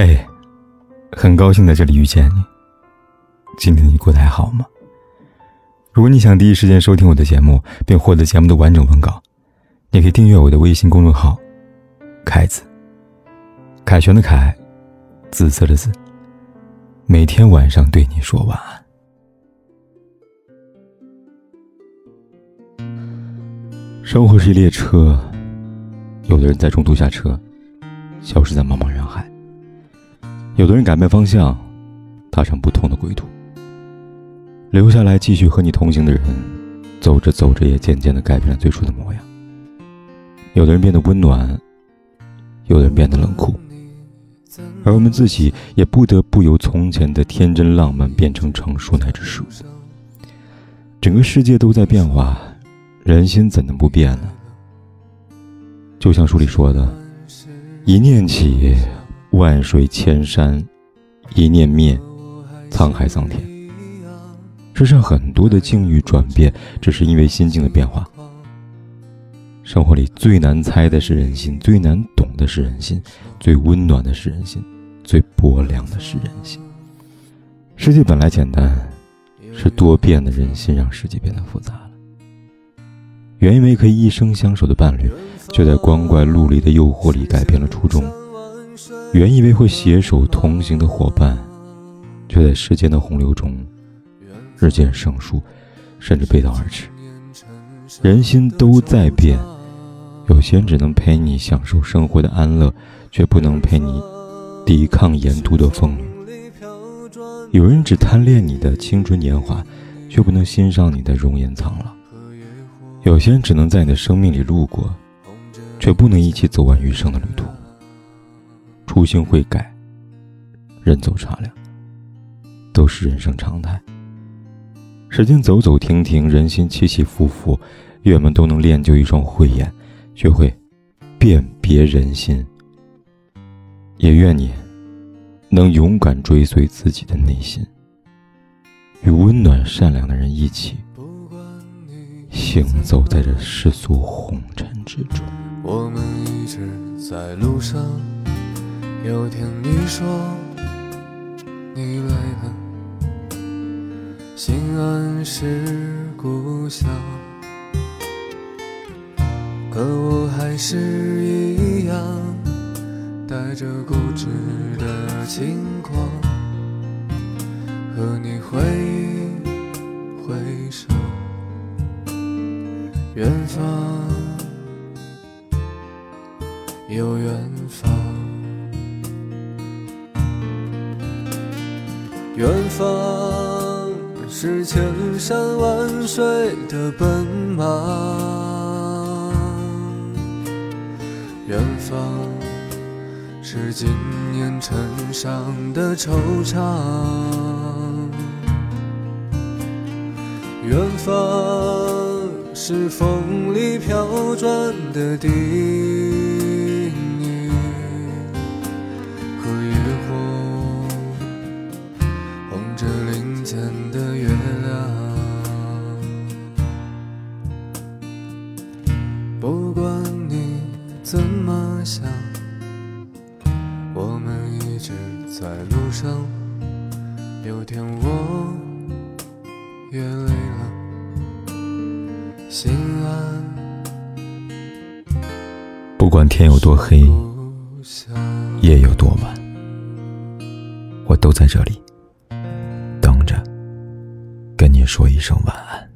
嘿，很高兴在这里遇见你。今天你过得还好吗？如果你想第一时间收听我的节目，并获得节目的完整文稿，你可以订阅我的微信公众号“凯子”。凯旋的凯，紫色的紫。每天晚上对你说晚安。生活是一列车，有的人在中途下车，消失在茫茫人海。有的人改变方向，踏上不同的归途。留下来继续和你同行的人，走着走着也渐渐的改变了最初的模样。有的人变得温暖，有的人变得冷酷，而我们自己也不得不由从前的天真浪漫变成成熟乃至世故。整个世界都在变化，人心怎能不变呢？就像书里说的，一念起。万水千山，一念灭，沧海桑田。世上很多的境遇转变，只是因为心境的变化。生活里最难猜的是人心，最难懂的是人心，最温暖的是人心，最薄凉的是人心。世界本来简单，是多变的人心让世界变得复杂了。原以为可以一生相守的伴侣，却在光怪陆离的诱惑里改变了初衷。原以为会携手同行的伙伴，却在时间的洪流中日渐生疏，甚至背道而驰。人心都在变，有些人只能陪你享受生活的安乐，却不能陪你抵抗沿途的风雨。有人只贪恋你的青春年华，却不能欣赏你的容颜苍老。有些人只能在你的生命里路过，却不能一起走完余生的旅途。初心会改，人走茶凉，都是人生常态。时间走走停停，人心起起伏伏，愿我们都能练就一双慧眼，学会辨别人心。也愿你能勇敢追随自己的内心，与温暖善良的人一起行走在这世俗红尘之中。我们一直在路上。有听你说你累了，心安是故乡，可我还是一样带着固执的轻狂，和你挥一挥手，远方有远方。远方是千山万水的奔忙，远方是今年尘上的惆怅，远方是风里飘转的笛。么想，我们一直在路上。有天我也累了，心安。不管天有多黑，夜有多晚，我都在这里等着，跟你说一声晚安。